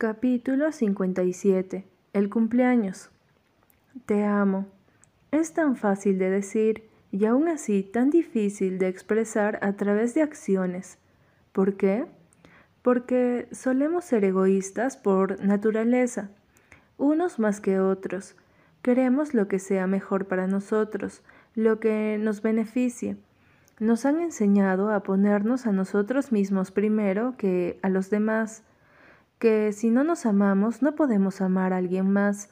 Capítulo 57. El cumpleaños. Te amo. Es tan fácil de decir y aún así tan difícil de expresar a través de acciones. ¿Por qué? Porque solemos ser egoístas por naturaleza, unos más que otros. Queremos lo que sea mejor para nosotros, lo que nos beneficie. Nos han enseñado a ponernos a nosotros mismos primero que a los demás que si no nos amamos no podemos amar a alguien más,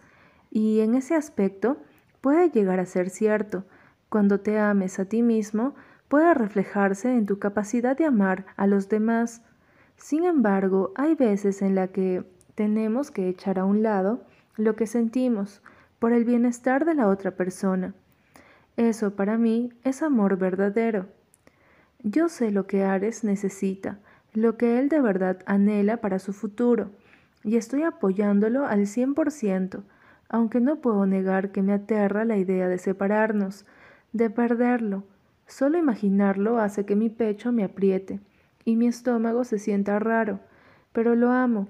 y en ese aspecto puede llegar a ser cierto. Cuando te ames a ti mismo, puede reflejarse en tu capacidad de amar a los demás. Sin embargo, hay veces en la que tenemos que echar a un lado lo que sentimos por el bienestar de la otra persona. Eso para mí es amor verdadero. Yo sé lo que Ares necesita, lo que él de verdad anhela para su futuro, y estoy apoyándolo al 100%, aunque no puedo negar que me aterra la idea de separarnos, de perderlo. Solo imaginarlo hace que mi pecho me apriete y mi estómago se sienta raro, pero lo amo,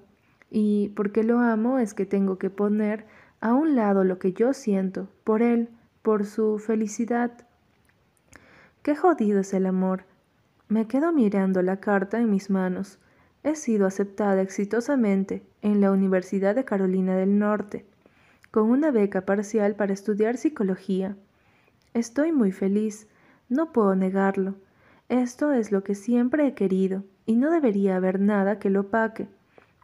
y porque lo amo es que tengo que poner a un lado lo que yo siento por él, por su felicidad. Qué jodido es el amor, me quedo mirando la carta en mis manos. He sido aceptada exitosamente en la Universidad de Carolina del Norte, con una beca parcial para estudiar psicología. Estoy muy feliz, no puedo negarlo. Esto es lo que siempre he querido, y no debería haber nada que lo opaque.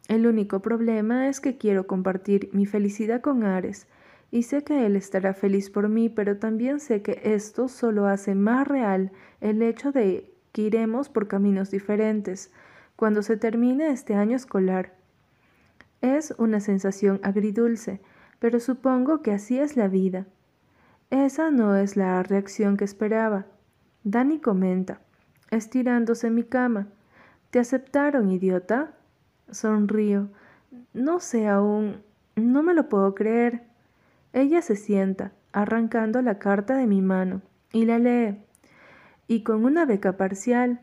El único problema es que quiero compartir mi felicidad con Ares, y sé que él estará feliz por mí, pero también sé que esto solo hace más real el hecho de que iremos por caminos diferentes cuando se termine este año escolar. Es una sensación agridulce, pero supongo que así es la vida. Esa no es la reacción que esperaba. Dani comenta, estirándose en mi cama. ¿Te aceptaron, idiota? Sonrío. No sé aún. No me lo puedo creer. Ella se sienta, arrancando la carta de mi mano, y la lee y con una beca parcial.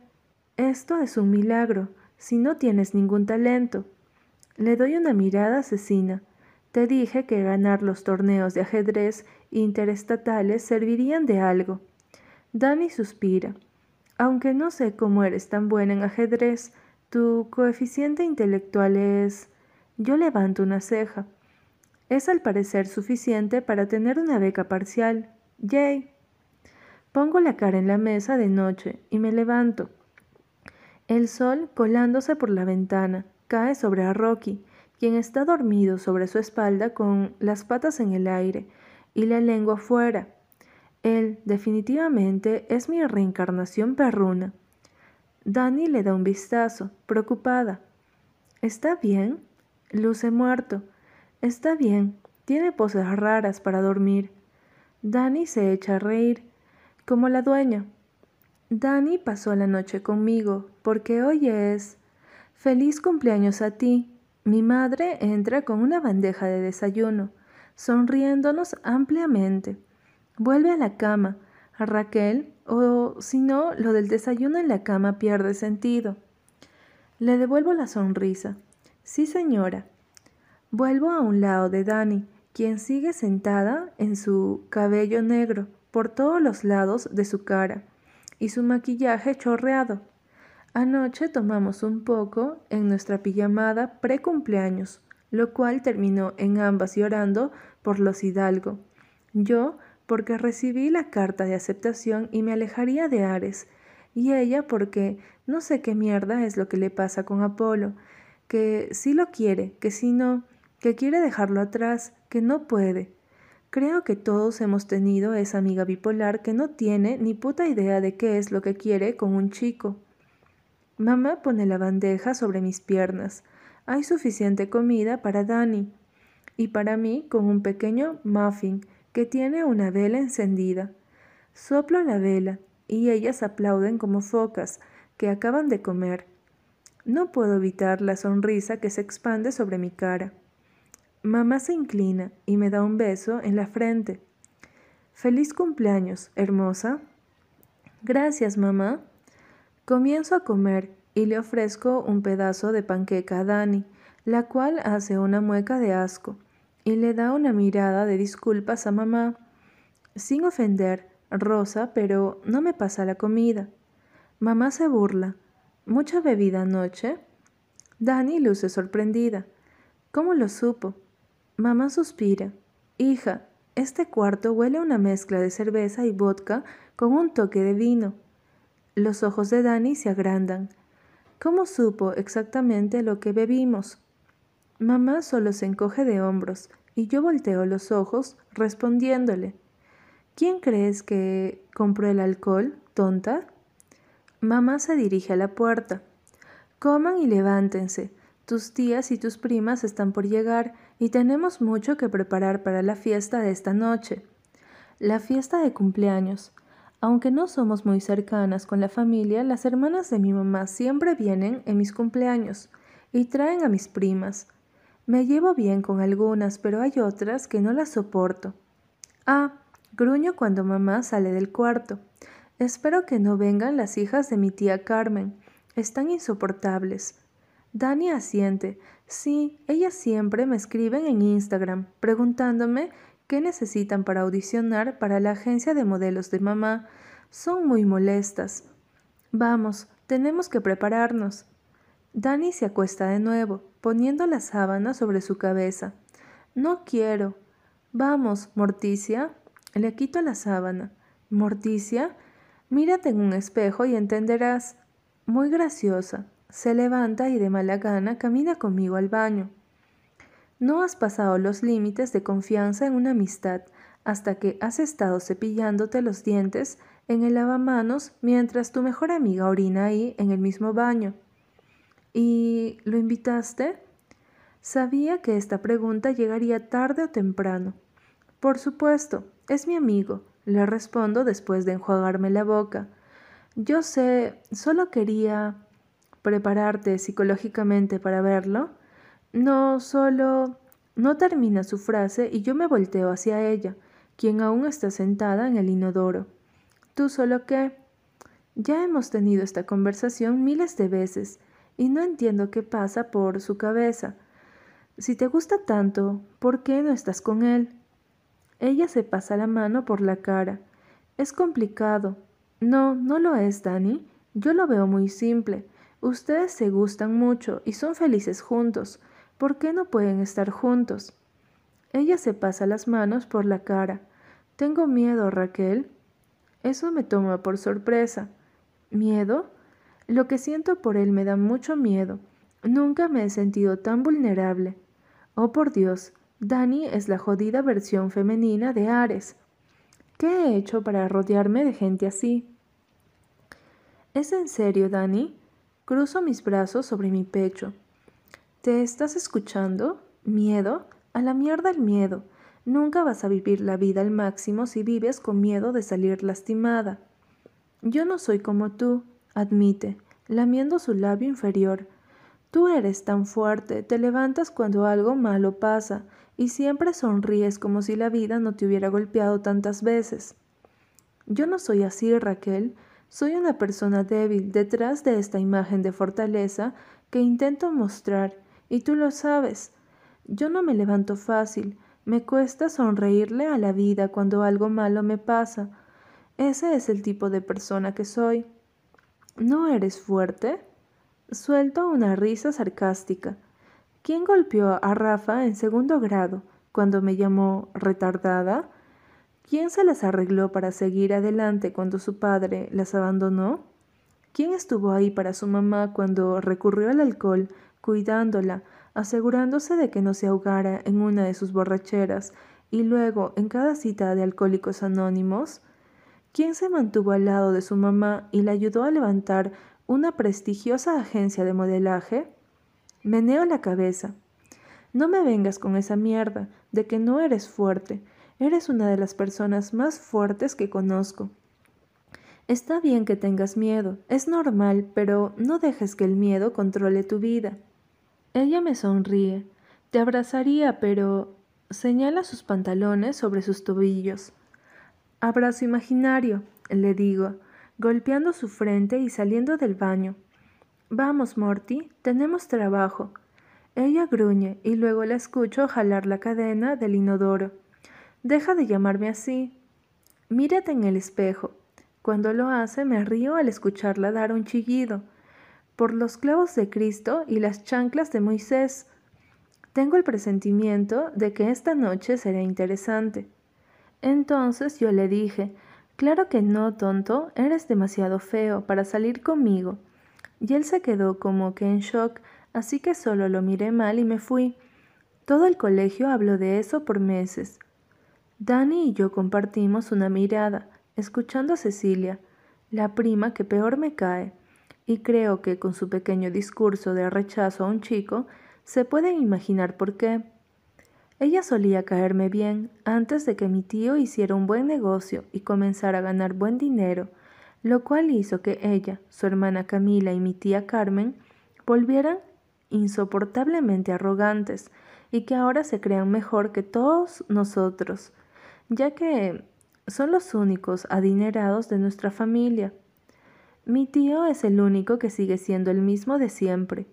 Esto es un milagro, si no tienes ningún talento. Le doy una mirada asesina. Te dije que ganar los torneos de ajedrez interestatales servirían de algo. Dani suspira. Aunque no sé cómo eres tan buena en ajedrez, tu coeficiente intelectual es... Yo levanto una ceja. Es al parecer suficiente para tener una beca parcial. Yay. Pongo la cara en la mesa de noche y me levanto. El sol, colándose por la ventana, cae sobre a Rocky, quien está dormido sobre su espalda con las patas en el aire y la lengua fuera. Él definitivamente es mi reencarnación perruna. Dani le da un vistazo, preocupada. ¿Está bien? Luce muerto. Está bien. Tiene poses raras para dormir. Dani se echa a reír como la dueña. Dani pasó la noche conmigo porque hoy es... Feliz cumpleaños a ti. Mi madre entra con una bandeja de desayuno, sonriéndonos ampliamente. Vuelve a la cama. Raquel, o si no, lo del desayuno en la cama pierde sentido. Le devuelvo la sonrisa. Sí, señora. Vuelvo a un lado de Dani, quien sigue sentada en su cabello negro por todos los lados de su cara y su maquillaje chorreado. Anoche tomamos un poco en nuestra pijamada pre-cumpleaños, lo cual terminó en ambas llorando por los Hidalgo. Yo porque recibí la carta de aceptación y me alejaría de Ares, y ella porque no sé qué mierda es lo que le pasa con Apolo, que sí lo quiere, que si no, que quiere dejarlo atrás, que no puede, Creo que todos hemos tenido esa amiga bipolar que no tiene ni puta idea de qué es lo que quiere con un chico. Mamá pone la bandeja sobre mis piernas. Hay suficiente comida para Dani y para mí con un pequeño muffin que tiene una vela encendida. Soplo la vela y ellas aplauden como focas que acaban de comer. No puedo evitar la sonrisa que se expande sobre mi cara. Mamá se inclina y me da un beso en la frente. Feliz cumpleaños, hermosa. Gracias, mamá. Comienzo a comer y le ofrezco un pedazo de panqueca a Dani, la cual hace una mueca de asco y le da una mirada de disculpas a mamá. Sin ofender, Rosa, pero no me pasa la comida. Mamá se burla. ¿Mucha bebida anoche? Dani luce sorprendida. ¿Cómo lo supo? Mamá suspira. Hija, este cuarto huele a una mezcla de cerveza y vodka con un toque de vino. Los ojos de Dani se agrandan. ¿Cómo supo exactamente lo que bebimos? Mamá solo se encoge de hombros y yo volteo los ojos respondiéndole. ¿Quién crees que compró el alcohol, tonta? Mamá se dirige a la puerta. Coman y levántense. Tus tías y tus primas están por llegar y tenemos mucho que preparar para la fiesta de esta noche. La fiesta de cumpleaños. Aunque no somos muy cercanas con la familia, las hermanas de mi mamá siempre vienen en mis cumpleaños y traen a mis primas. Me llevo bien con algunas, pero hay otras que no las soporto. Ah, gruño cuando mamá sale del cuarto. Espero que no vengan las hijas de mi tía Carmen. Están insoportables. Dani asiente. Sí, ellas siempre me escriben en Instagram preguntándome qué necesitan para audicionar para la agencia de modelos de mamá. Son muy molestas. Vamos, tenemos que prepararnos. Dani se acuesta de nuevo, poniendo la sábana sobre su cabeza. No quiero. Vamos, Morticia. Le quito la sábana. Morticia, Mírate en un espejo y entenderás. Muy graciosa. Se levanta y de mala gana camina conmigo al baño. No has pasado los límites de confianza en una amistad hasta que has estado cepillándote los dientes en el lavamanos mientras tu mejor amiga orina ahí en el mismo baño. ¿Y lo invitaste? Sabía que esta pregunta llegaría tarde o temprano. Por supuesto, es mi amigo, le respondo después de enjuagarme la boca. Yo sé, solo quería prepararte psicológicamente para verlo. No, solo... No termina su frase y yo me volteo hacia ella, quien aún está sentada en el inodoro. ¿Tú solo qué? Ya hemos tenido esta conversación miles de veces y no entiendo qué pasa por su cabeza. Si te gusta tanto, ¿por qué no estás con él? Ella se pasa la mano por la cara. Es complicado. No, no lo es, Dani. Yo lo veo muy simple. Ustedes se gustan mucho y son felices juntos. ¿Por qué no pueden estar juntos? Ella se pasa las manos por la cara. Tengo miedo, Raquel. Eso me toma por sorpresa. ¿Miedo? Lo que siento por él me da mucho miedo. Nunca me he sentido tan vulnerable. Oh, por Dios, Dani es la jodida versión femenina de Ares. ¿Qué he hecho para rodearme de gente así? ¿Es en serio, Dani? Cruzo mis brazos sobre mi pecho. ¿Te estás escuchando? ¿Miedo? A la mierda el miedo. Nunca vas a vivir la vida al máximo si vives con miedo de salir lastimada. Yo no soy como tú, admite, lamiendo su labio inferior. Tú eres tan fuerte, te levantas cuando algo malo pasa, y siempre sonríes como si la vida no te hubiera golpeado tantas veces. Yo no soy así, Raquel. Soy una persona débil detrás de esta imagen de fortaleza que intento mostrar, y tú lo sabes. Yo no me levanto fácil, me cuesta sonreírle a la vida cuando algo malo me pasa. Ese es el tipo de persona que soy. ¿No eres fuerte? Suelto una risa sarcástica. ¿Quién golpeó a Rafa en segundo grado cuando me llamó retardada? ¿Quién se las arregló para seguir adelante cuando su padre las abandonó? ¿Quién estuvo ahí para su mamá cuando recurrió al alcohol, cuidándola, asegurándose de que no se ahogara en una de sus borracheras y luego en cada cita de alcohólicos anónimos? ¿Quién se mantuvo al lado de su mamá y la ayudó a levantar una prestigiosa agencia de modelaje? Meneo la cabeza. No me vengas con esa mierda de que no eres fuerte. Eres una de las personas más fuertes que conozco. Está bien que tengas miedo, es normal, pero no dejes que el miedo controle tu vida. Ella me sonríe. Te abrazaría, pero señala sus pantalones sobre sus tobillos. Abrazo imaginario, le digo, golpeando su frente y saliendo del baño. Vamos, Morty, tenemos trabajo. Ella gruñe y luego la escucho jalar la cadena del inodoro. Deja de llamarme así. Mírate en el espejo. Cuando lo hace me río al escucharla dar un chillido. Por los clavos de Cristo y las chanclas de Moisés. Tengo el presentimiento de que esta noche será interesante. Entonces yo le dije, claro que no, tonto, eres demasiado feo para salir conmigo. Y él se quedó como que en shock, así que solo lo miré mal y me fui. Todo el colegio habló de eso por meses. Dani y yo compartimos una mirada, escuchando a Cecilia, la prima que peor me cae, y creo que con su pequeño discurso de rechazo a un chico, se pueden imaginar por qué. Ella solía caerme bien antes de que mi tío hiciera un buen negocio y comenzara a ganar buen dinero, lo cual hizo que ella, su hermana Camila y mi tía Carmen volvieran insoportablemente arrogantes y que ahora se crean mejor que todos nosotros, ya que son los únicos adinerados de nuestra familia. Mi tío es el único que sigue siendo el mismo de siempre,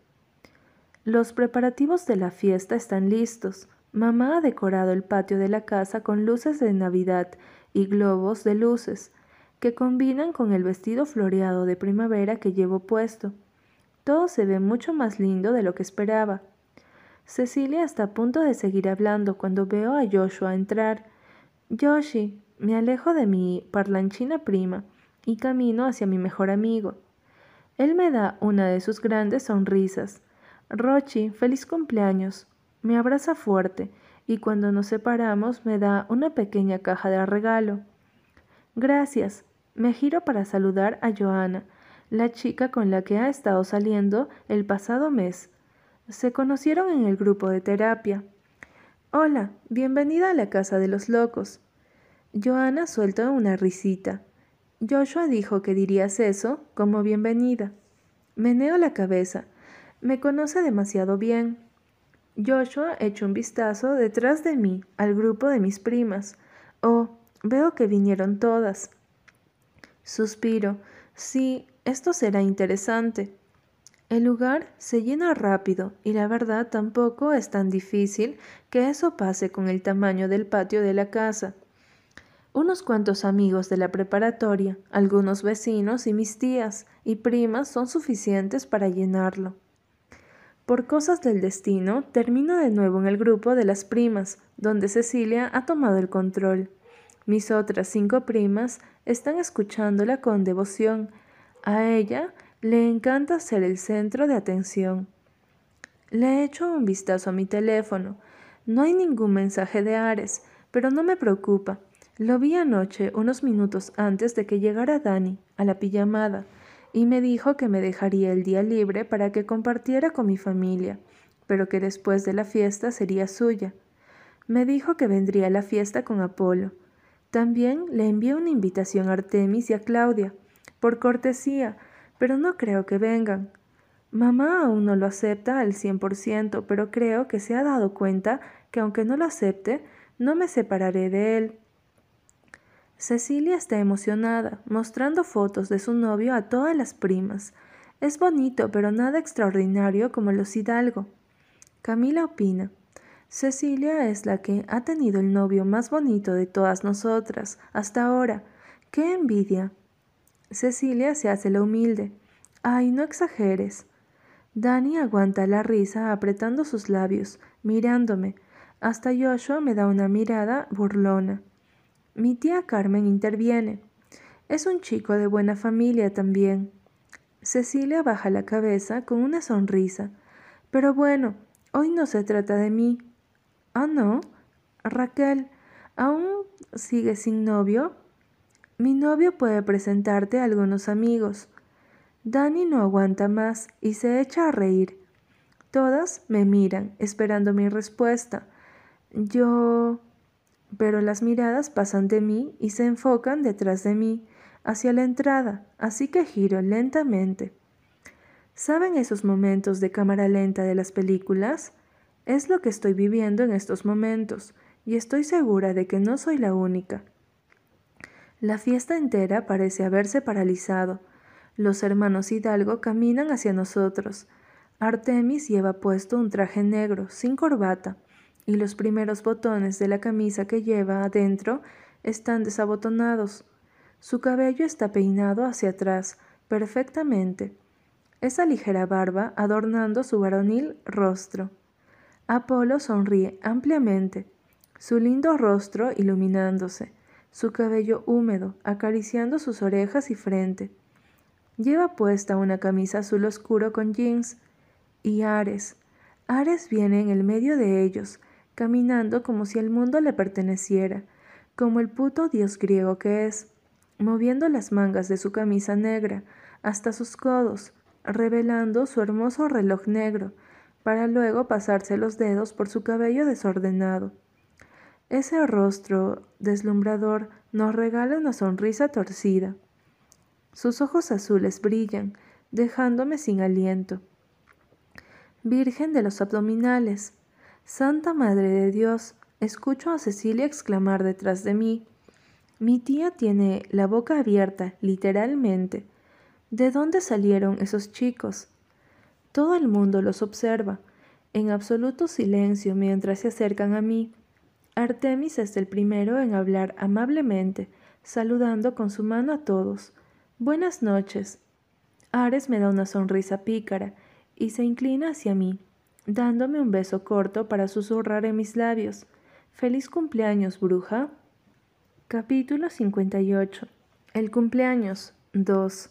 los preparativos de la fiesta están listos. Mamá ha decorado el patio de la casa con luces de Navidad y globos de luces, que combinan con el vestido floreado de primavera que llevo puesto. Todo se ve mucho más lindo de lo que esperaba. Cecilia está a punto de seguir hablando cuando veo a Joshua entrar. Yoshi, me alejo de mi parlanchina prima y camino hacia mi mejor amigo. Él me da una de sus grandes sonrisas. Rochi, feliz cumpleaños. Me abraza fuerte y cuando nos separamos me da una pequeña caja de regalo. Gracias. Me giro para saludar a Joana, la chica con la que ha estado saliendo el pasado mes. Se conocieron en el grupo de terapia. Hola, bienvenida a la casa de los locos. Joana suelta una risita. Joshua dijo que dirías eso como bienvenida. Meneo la cabeza. Me conoce demasiado bien. Joshua echó un vistazo detrás de mí al grupo de mis primas. Oh, veo que vinieron todas. Suspiro. Sí, esto será interesante. El lugar se llena rápido y la verdad tampoco es tan difícil que eso pase con el tamaño del patio de la casa. Unos cuantos amigos de la preparatoria, algunos vecinos y mis tías y primas son suficientes para llenarlo. Por cosas del destino, termino de nuevo en el grupo de las primas, donde Cecilia ha tomado el control. Mis otras cinco primas están escuchándola con devoción. A ella le encanta ser el centro de atención. Le he hecho un vistazo a mi teléfono. No hay ningún mensaje de Ares, pero no me preocupa. Lo vi anoche, unos minutos antes de que llegara Dani, a la pijamada y me dijo que me dejaría el día libre para que compartiera con mi familia, pero que después de la fiesta sería suya. Me dijo que vendría a la fiesta con Apolo. También le envié una invitación a Artemis y a Claudia, por cortesía, pero no creo que vengan. Mamá aún no lo acepta al cien por ciento, pero creo que se ha dado cuenta que aunque no lo acepte, no me separaré de él. Cecilia está emocionada, mostrando fotos de su novio a todas las primas. Es bonito, pero nada extraordinario como los Hidalgo. Camila opina. Cecilia es la que ha tenido el novio más bonito de todas nosotras, hasta ahora. ¡Qué envidia! Cecilia se hace la humilde. Ay, no exageres. Dani aguanta la risa apretando sus labios, mirándome. Hasta Joshua me da una mirada burlona. Mi tía Carmen interviene. Es un chico de buena familia también. Cecilia baja la cabeza con una sonrisa. Pero bueno, hoy no se trata de mí. Ah, no. Raquel, ¿aún sigues sin novio? Mi novio puede presentarte a algunos amigos. Dani no aguanta más y se echa a reír. Todas me miran, esperando mi respuesta. Yo pero las miradas pasan de mí y se enfocan detrás de mí, hacia la entrada, así que giro lentamente. ¿Saben esos momentos de cámara lenta de las películas? Es lo que estoy viviendo en estos momentos, y estoy segura de que no soy la única. La fiesta entera parece haberse paralizado. Los hermanos Hidalgo caminan hacia nosotros. Artemis lleva puesto un traje negro, sin corbata, y los primeros botones de la camisa que lleva adentro están desabotonados. Su cabello está peinado hacia atrás, perfectamente. Esa ligera barba adornando su varonil rostro. Apolo sonríe ampliamente, su lindo rostro iluminándose, su cabello húmedo acariciando sus orejas y frente. Lleva puesta una camisa azul oscuro con jeans. Y Ares. Ares viene en el medio de ellos, caminando como si el mundo le perteneciera, como el puto dios griego que es, moviendo las mangas de su camisa negra hasta sus codos, revelando su hermoso reloj negro, para luego pasarse los dedos por su cabello desordenado. Ese rostro deslumbrador nos regala una sonrisa torcida. Sus ojos azules brillan, dejándome sin aliento. Virgen de los abdominales, Santa Madre de Dios, escucho a Cecilia exclamar detrás de mí. Mi tía tiene la boca abierta, literalmente. ¿De dónde salieron esos chicos? Todo el mundo los observa, en absoluto silencio mientras se acercan a mí. Artemis es el primero en hablar amablemente, saludando con su mano a todos. Buenas noches. Ares me da una sonrisa pícara y se inclina hacia mí, dándome un beso corto para susurrar en mis labios. Feliz cumpleaños, bruja. Capítulo 58. El cumpleaños 2.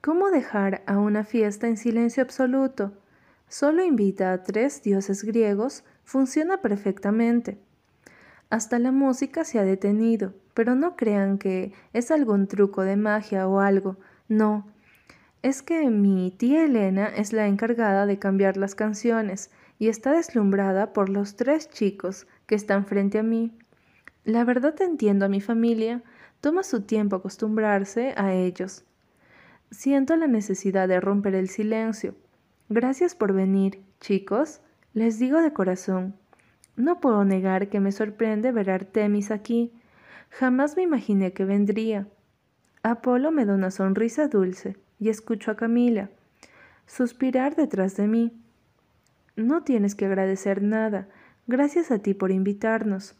¿Cómo dejar a una fiesta en silencio absoluto? Solo invita a tres dioses griegos, funciona perfectamente. Hasta la música se ha detenido, pero no crean que es algún truco de magia o algo, no. Es que mi tía Elena es la encargada de cambiar las canciones y está deslumbrada por los tres chicos que están frente a mí. La verdad entiendo a mi familia, toma su tiempo acostumbrarse a ellos. Siento la necesidad de romper el silencio. Gracias por venir, chicos, les digo de corazón. No puedo negar que me sorprende ver a Artemis aquí. Jamás me imaginé que vendría. Apolo me da una sonrisa dulce y escucho a Camila suspirar detrás de mí. No tienes que agradecer nada. Gracias a ti por invitarnos.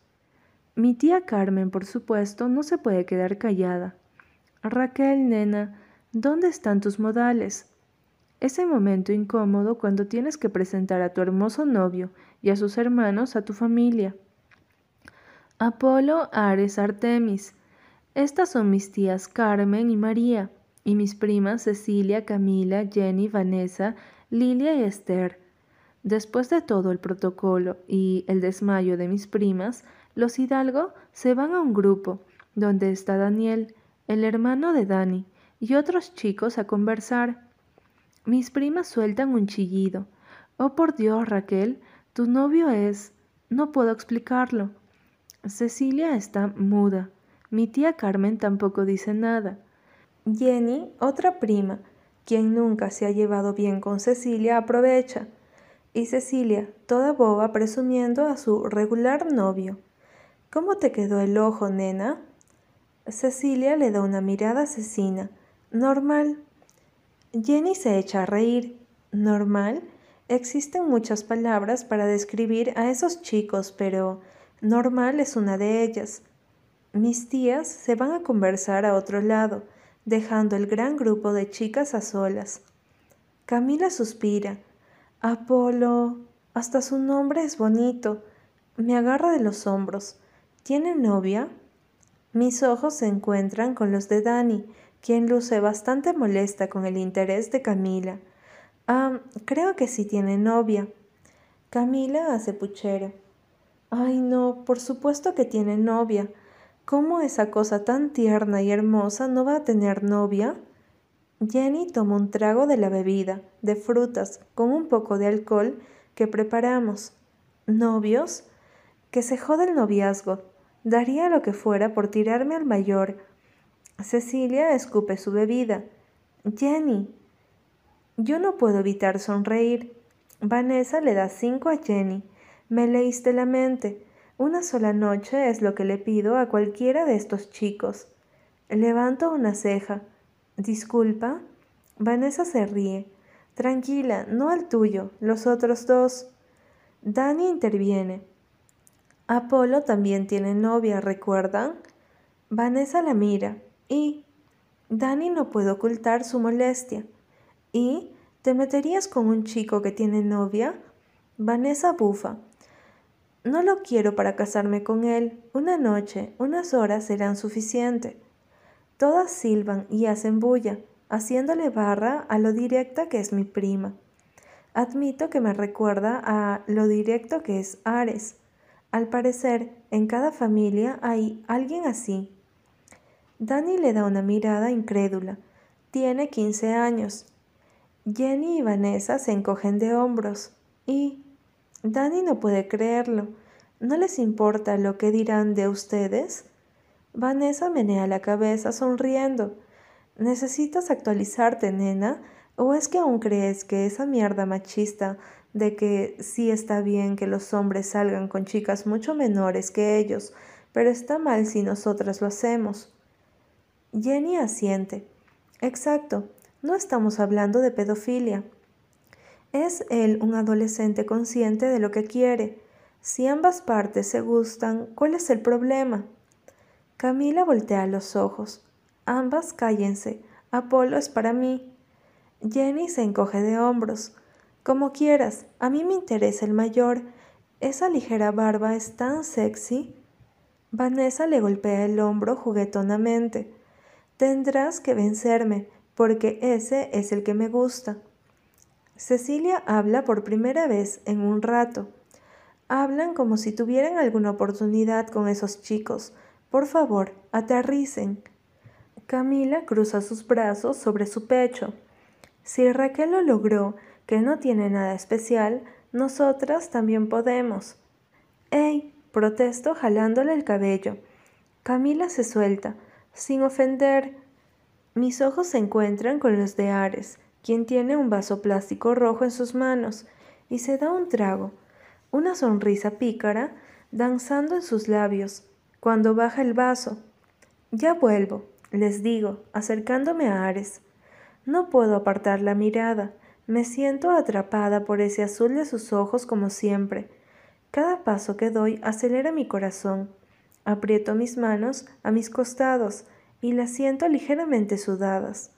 Mi tía Carmen, por supuesto, no se puede quedar callada. Raquel, nena, ¿dónde están tus modales? Ese momento incómodo cuando tienes que presentar a tu hermoso novio y a sus hermanos a tu familia. Apolo, Ares, Artemis. Estas son mis tías Carmen y María, y mis primas Cecilia, Camila, Jenny, Vanessa, Lilia y Esther. Después de todo el protocolo y el desmayo de mis primas, los Hidalgo se van a un grupo, donde está Daniel, el hermano de Dani, y otros chicos a conversar. Mis primas sueltan un chillido. Oh por Dios, Raquel, tu novio es... No puedo explicarlo. Cecilia está muda. Mi tía Carmen tampoco dice nada. Jenny, otra prima, quien nunca se ha llevado bien con Cecilia, aprovecha. Y Cecilia, toda boba, presumiendo a su regular novio. ¿Cómo te quedó el ojo, nena? Cecilia le da una mirada asesina. Normal. Jenny se echa a reír. ¿Normal? Existen muchas palabras para describir a esos chicos, pero normal es una de ellas. Mis tías se van a conversar a otro lado, dejando el gran grupo de chicas a solas. Camila suspira. Apolo. Hasta su nombre es bonito. Me agarra de los hombros. ¿Tiene novia? Mis ojos se encuentran con los de Dani, quien luce bastante molesta con el interés de Camila. Ah, creo que sí tiene novia. Camila hace puchero. Ay, no, por supuesto que tiene novia. ¿Cómo esa cosa tan tierna y hermosa no va a tener novia? Jenny toma un trago de la bebida, de frutas, con un poco de alcohol que preparamos. ¿Novios? Que se jode el noviazgo. Daría lo que fuera por tirarme al mayor Cecilia escupe su bebida. Jenny. Yo no puedo evitar sonreír. Vanessa le da cinco a Jenny. Me leíste la mente. Una sola noche es lo que le pido a cualquiera de estos chicos. Levanto una ceja. Disculpa. Vanessa se ríe. Tranquila, no al tuyo, los otros dos. Dani interviene. Apolo también tiene novia, ¿recuerdan? Vanessa la mira y Dani no puede ocultar su molestia. ¿Y te meterías con un chico que tiene novia? Vanessa bufa. No lo quiero para casarme con él. Una noche, unas horas serán suficiente. Todas silban y hacen bulla, haciéndole barra a lo directa que es mi prima. Admito que me recuerda a lo directo que es Ares. Al parecer, en cada familia hay alguien así. Dani le da una mirada incrédula. Tiene 15 años. Jenny y Vanessa se encogen de hombros. Y Dani no puede creerlo. ¿No les importa lo que dirán de ustedes? Vanessa menea la cabeza sonriendo. ¿Necesitas actualizarte, nena? ¿O es que aún crees que esa mierda machista de que sí está bien que los hombres salgan con chicas mucho menores que ellos, pero está mal si nosotras lo hacemos? Jenny asiente. Exacto, no estamos hablando de pedofilia. Es él un adolescente consciente de lo que quiere. Si ambas partes se gustan, ¿cuál es el problema? Camila voltea los ojos. Ambas cállense. Apolo es para mí. Jenny se encoge de hombros. Como quieras, a mí me interesa el mayor. Esa ligera barba es tan sexy. Vanessa le golpea el hombro juguetonamente. Tendrás que vencerme, porque ese es el que me gusta. Cecilia habla por primera vez en un rato. Hablan como si tuvieran alguna oportunidad con esos chicos. Por favor, aterricen. Camila cruza sus brazos sobre su pecho. Si Raquel lo logró, que no tiene nada especial, nosotras también podemos. ¡Ey! protesto jalándole el cabello. Camila se suelta, sin ofender. Mis ojos se encuentran con los de Ares quien tiene un vaso plástico rojo en sus manos y se da un trago, una sonrisa pícara danzando en sus labios, cuando baja el vaso. Ya vuelvo, les digo, acercándome a Ares. No puedo apartar la mirada, me siento atrapada por ese azul de sus ojos como siempre. Cada paso que doy acelera mi corazón. Aprieto mis manos a mis costados y las siento ligeramente sudadas.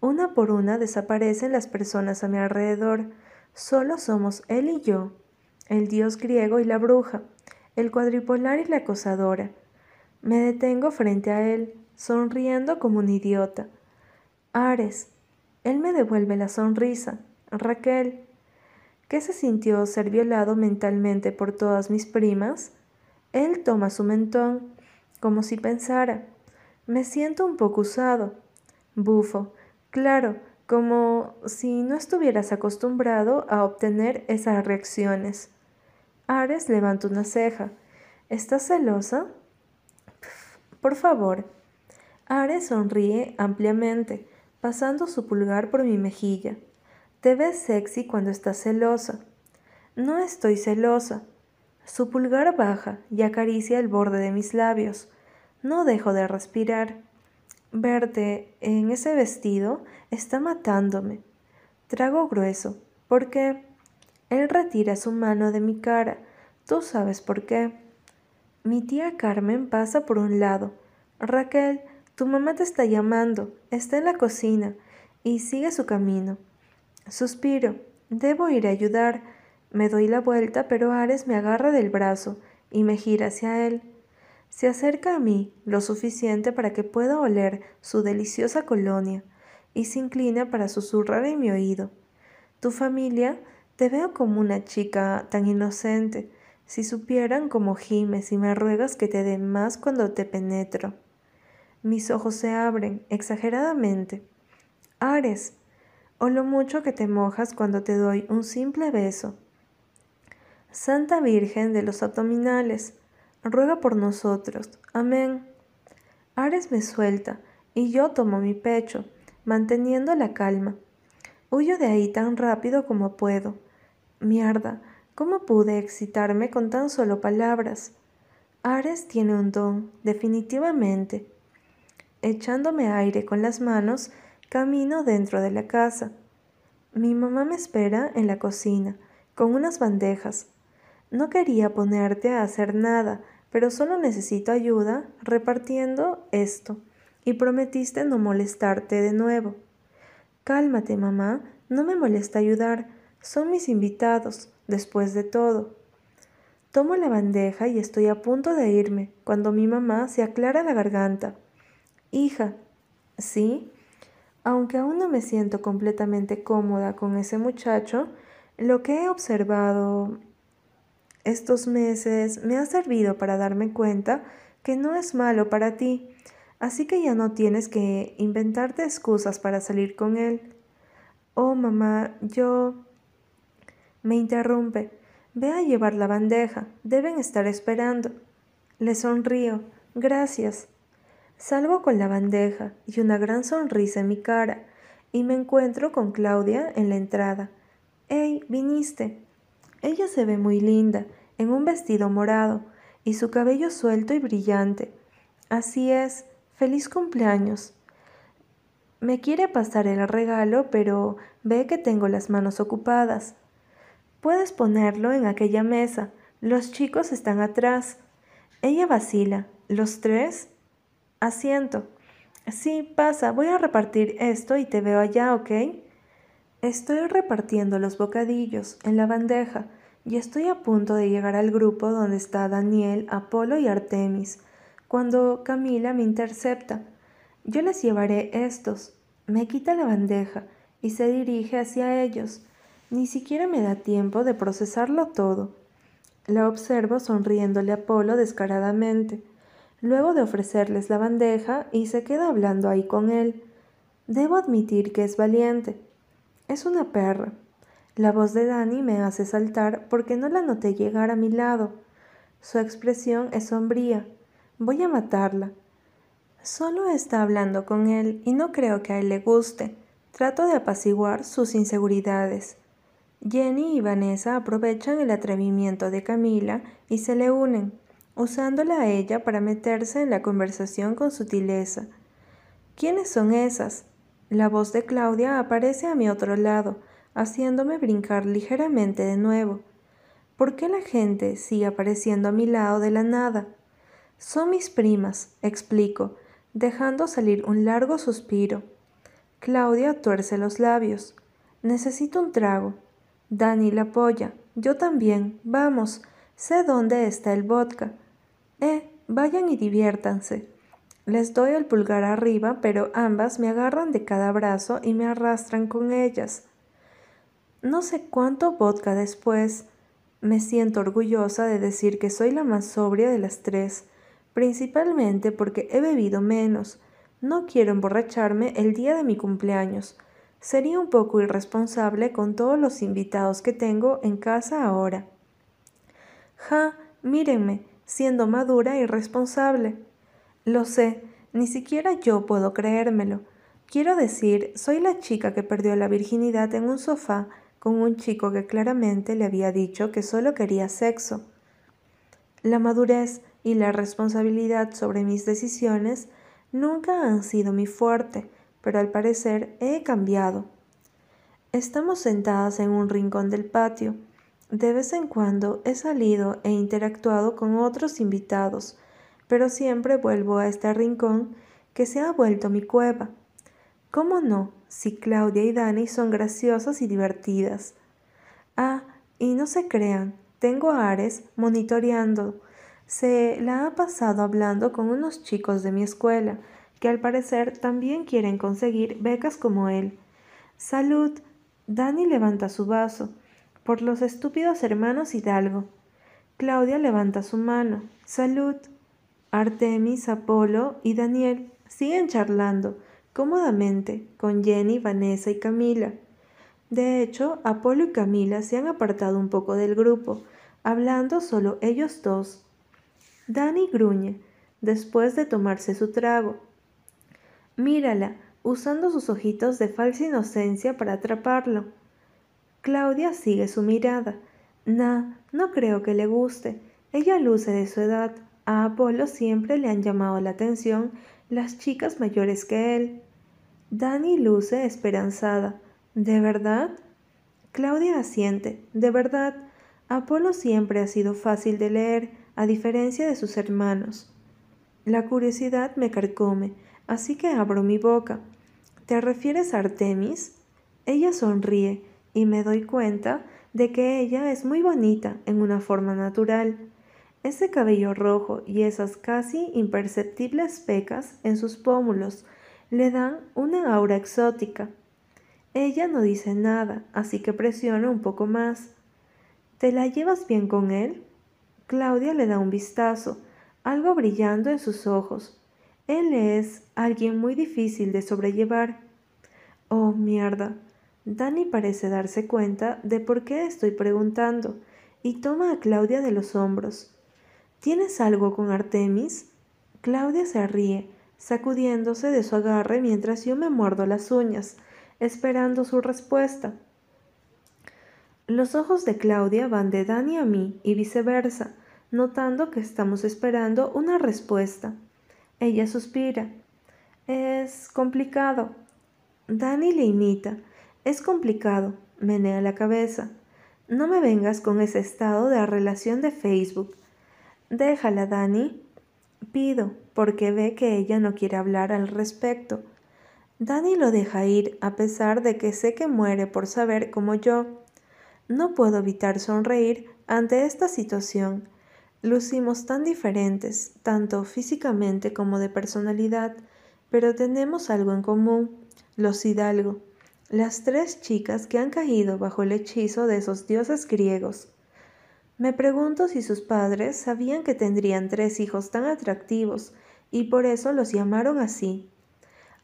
Una por una desaparecen las personas a mi alrededor. Solo somos él y yo, el dios griego y la bruja, el cuadripolar y la acosadora. Me detengo frente a él, sonriendo como un idiota. Ares. Él me devuelve la sonrisa. Raquel. ¿Qué se sintió ser violado mentalmente por todas mis primas? Él toma su mentón, como si pensara. Me siento un poco usado. Bufo. Claro, como si no estuvieras acostumbrado a obtener esas reacciones. Ares levanta una ceja. ¿Estás celosa? Por favor. Ares sonríe ampliamente, pasando su pulgar por mi mejilla. Te ves sexy cuando estás celosa. No estoy celosa. Su pulgar baja y acaricia el borde de mis labios. No dejo de respirar. Verte en ese vestido está matándome. Trago grueso. ¿Por qué? Él retira su mano de mi cara. Tú sabes por qué. Mi tía Carmen pasa por un lado. Raquel, tu mamá te está llamando. Está en la cocina. Y sigue su camino. Suspiro. Debo ir a ayudar. Me doy la vuelta, pero Ares me agarra del brazo y me gira hacia él. Se acerca a mí lo suficiente para que pueda oler su deliciosa colonia y se inclina para susurrar en mi oído. Tu familia te veo como una chica tan inocente. Si supieran cómo gimes y me ruegas que te den más cuando te penetro. Mis ojos se abren exageradamente. Ares, o lo mucho que te mojas cuando te doy un simple beso. Santa Virgen de los abdominales, ruega por nosotros. Amén. Ares me suelta y yo tomo mi pecho, manteniendo la calma. Huyo de ahí tan rápido como puedo. Mierda, ¿cómo pude excitarme con tan solo palabras? Ares tiene un don, definitivamente. Echándome aire con las manos, camino dentro de la casa. Mi mamá me espera en la cocina, con unas bandejas. No quería ponerte a hacer nada, pero solo necesito ayuda repartiendo esto, y prometiste no molestarte de nuevo. Cálmate, mamá, no me molesta ayudar, son mis invitados, después de todo. Tomo la bandeja y estoy a punto de irme, cuando mi mamá se aclara la garganta. Hija, ¿sí? Aunque aún no me siento completamente cómoda con ese muchacho, lo que he observado estos meses me ha servido para darme cuenta que no es malo para ti, así que ya no tienes que inventarte excusas para salir con él. Oh, mamá, yo... Me interrumpe. Ve a llevar la bandeja. Deben estar esperando. Le sonrío. Gracias. Salgo con la bandeja y una gran sonrisa en mi cara, y me encuentro con Claudia en la entrada. ¡Ey, viniste! Ella se ve muy linda, en un vestido morado, y su cabello suelto y brillante. Así es, feliz cumpleaños. Me quiere pasar el regalo, pero ve que tengo las manos ocupadas. Puedes ponerlo en aquella mesa. Los chicos están atrás. Ella vacila. ¿Los tres? Asiento. Sí, pasa. Voy a repartir esto y te veo allá, ¿ok? Estoy repartiendo los bocadillos en la bandeja y estoy a punto de llegar al grupo donde está Daniel, Apolo y Artemis, cuando Camila me intercepta. Yo les llevaré estos. Me quita la bandeja y se dirige hacia ellos. Ni siquiera me da tiempo de procesarlo todo. La observo sonriéndole a Apolo descaradamente, luego de ofrecerles la bandeja y se queda hablando ahí con él. Debo admitir que es valiente. Es una perra. La voz de Dani me hace saltar porque no la noté llegar a mi lado. Su expresión es sombría. Voy a matarla. Solo está hablando con él y no creo que a él le guste. Trato de apaciguar sus inseguridades. Jenny y Vanessa aprovechan el atrevimiento de Camila y se le unen, usándola a ella para meterse en la conversación con sutileza. ¿Quiénes son esas? La voz de Claudia aparece a mi otro lado, haciéndome brincar ligeramente de nuevo. ¿Por qué la gente sigue apareciendo a mi lado de la nada? Son mis primas, explico, dejando salir un largo suspiro. Claudia tuerce los labios. Necesito un trago. Dani la apoya. Yo también. Vamos. Sé dónde está el vodka. Eh, vayan y diviértanse. Les doy el pulgar arriba, pero ambas me agarran de cada brazo y me arrastran con ellas. No sé cuánto vodka después. Me siento orgullosa de decir que soy la más sobria de las tres, principalmente porque he bebido menos. No quiero emborracharme el día de mi cumpleaños. Sería un poco irresponsable con todos los invitados que tengo en casa ahora. Ja, mírenme, siendo madura y responsable. Lo sé, ni siquiera yo puedo creérmelo. Quiero decir, soy la chica que perdió la virginidad en un sofá con un chico que claramente le había dicho que solo quería sexo. La madurez y la responsabilidad sobre mis decisiones nunca han sido mi fuerte, pero al parecer he cambiado. Estamos sentadas en un rincón del patio. De vez en cuando he salido e interactuado con otros invitados, pero siempre vuelvo a este rincón que se ha vuelto mi cueva. ¿Cómo no? Si Claudia y Dani son graciosas y divertidas. Ah, y no se crean, tengo a Ares monitoreando. Se la ha pasado hablando con unos chicos de mi escuela, que al parecer también quieren conseguir becas como él. Salud. Dani levanta su vaso. Por los estúpidos hermanos Hidalgo. Claudia levanta su mano. Salud. Artemis, Apolo y Daniel siguen charlando cómodamente con Jenny, Vanessa y Camila. De hecho, Apolo y Camila se han apartado un poco del grupo, hablando solo ellos dos. Dani gruñe, después de tomarse su trago. Mírala, usando sus ojitos de falsa inocencia para atraparlo. Claudia sigue su mirada. Nah, no creo que le guste. Ella luce de su edad, a Apolo siempre le han llamado la atención las chicas mayores que él. Dani luce esperanzada. ¿De verdad? Claudia asiente. De verdad, Apolo siempre ha sido fácil de leer, a diferencia de sus hermanos. La curiosidad me carcome, así que abro mi boca. ¿Te refieres a Artemis? Ella sonríe y me doy cuenta de que ella es muy bonita en una forma natural. Ese cabello rojo y esas casi imperceptibles pecas en sus pómulos le dan una aura exótica. Ella no dice nada, así que presiono un poco más. ¿Te la llevas bien con él? Claudia le da un vistazo, algo brillando en sus ojos. Él es alguien muy difícil de sobrellevar. Oh, mierda. Dani parece darse cuenta de por qué estoy preguntando y toma a Claudia de los hombros. ¿Tienes algo con Artemis? Claudia se ríe, sacudiéndose de su agarre mientras yo me muerdo las uñas, esperando su respuesta. Los ojos de Claudia van de Dani a mí y viceversa, notando que estamos esperando una respuesta. Ella suspira. Es complicado. Dani le imita es complicado, menea la cabeza. No me vengas con ese estado de relación de Facebook. Déjala, Dani. Pido, porque ve que ella no quiere hablar al respecto. Dani lo deja ir, a pesar de que sé que muere por saber como yo. No puedo evitar sonreír ante esta situación. Lucimos tan diferentes, tanto físicamente como de personalidad, pero tenemos algo en común, los Hidalgo las tres chicas que han caído bajo el hechizo de esos dioses griegos. Me pregunto si sus padres sabían que tendrían tres hijos tan atractivos y por eso los llamaron así.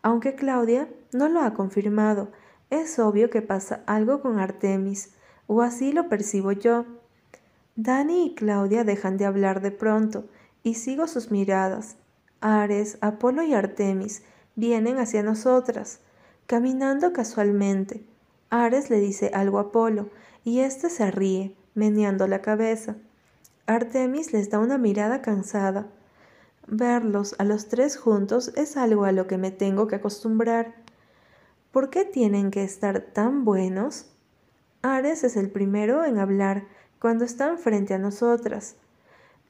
Aunque Claudia no lo ha confirmado, es obvio que pasa algo con Artemis, o así lo percibo yo. Dani y Claudia dejan de hablar de pronto y sigo sus miradas. Ares, Apolo y Artemis vienen hacia nosotras. Caminando casualmente, Ares le dice algo a Apolo y éste se ríe, meneando la cabeza. Artemis les da una mirada cansada. Verlos a los tres juntos es algo a lo que me tengo que acostumbrar. ¿Por qué tienen que estar tan buenos? Ares es el primero en hablar cuando están frente a nosotras.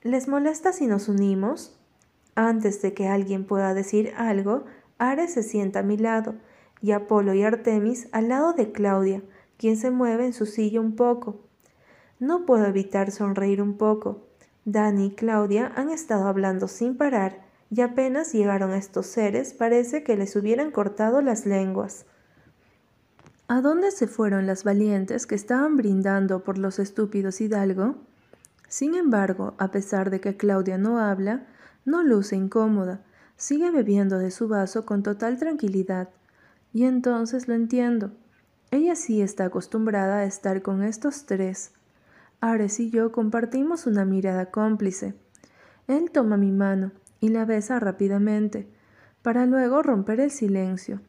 ¿Les molesta si nos unimos? Antes de que alguien pueda decir algo, Ares se sienta a mi lado y Apolo y Artemis al lado de Claudia, quien se mueve en su silla un poco. No puedo evitar sonreír un poco. Dani y Claudia han estado hablando sin parar y apenas llegaron estos seres parece que les hubieran cortado las lenguas. ¿A dónde se fueron las valientes que estaban brindando por los estúpidos Hidalgo? Sin embargo, a pesar de que Claudia no habla, no luce incómoda, sigue bebiendo de su vaso con total tranquilidad, y entonces lo entiendo. Ella sí está acostumbrada a estar con estos tres. Ares y yo compartimos una mirada cómplice. Él toma mi mano y la besa rápidamente, para luego romper el silencio.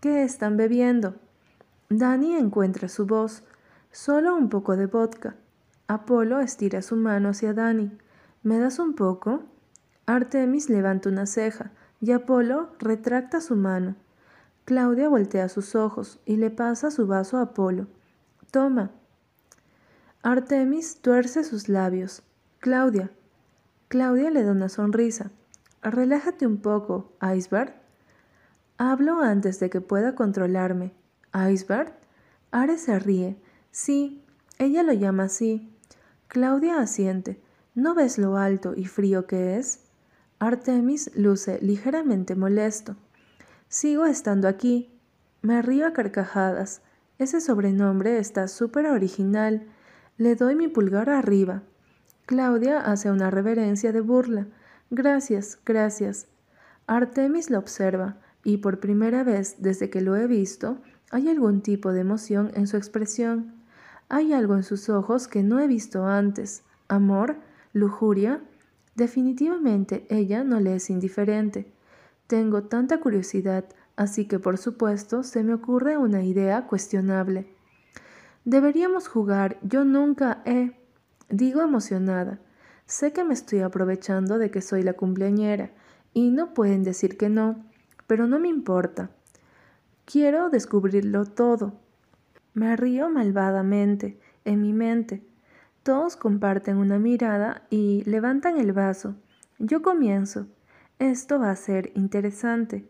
¿Qué están bebiendo? Dani encuentra su voz, solo un poco de vodka. Apolo estira su mano hacia Dani. ¿Me das un poco? Artemis levanta una ceja y Apolo retracta su mano. Claudia voltea sus ojos y le pasa su vaso a Apolo. Toma. Artemis tuerce sus labios. Claudia. Claudia le da una sonrisa. Relájate un poco, Iceberg. Hablo antes de que pueda controlarme. ¿Iceberg? Ares se ríe. Sí, ella lo llama así. Claudia asiente. ¿No ves lo alto y frío que es? Artemis luce ligeramente molesto. Sigo estando aquí. Me río a carcajadas. Ese sobrenombre está súper original. Le doy mi pulgar arriba. Claudia hace una reverencia de burla. Gracias, gracias. Artemis lo observa, y por primera vez desde que lo he visto, hay algún tipo de emoción en su expresión. Hay algo en sus ojos que no he visto antes. Amor, lujuria. Definitivamente ella no le es indiferente. Tengo tanta curiosidad, así que por supuesto se me ocurre una idea cuestionable. Deberíamos jugar, yo nunca he... Digo emocionada. Sé que me estoy aprovechando de que soy la cumpleañera, y no pueden decir que no, pero no me importa. Quiero descubrirlo todo. Me río malvadamente, en mi mente. Todos comparten una mirada y levantan el vaso. Yo comienzo. Esto va a ser interesante.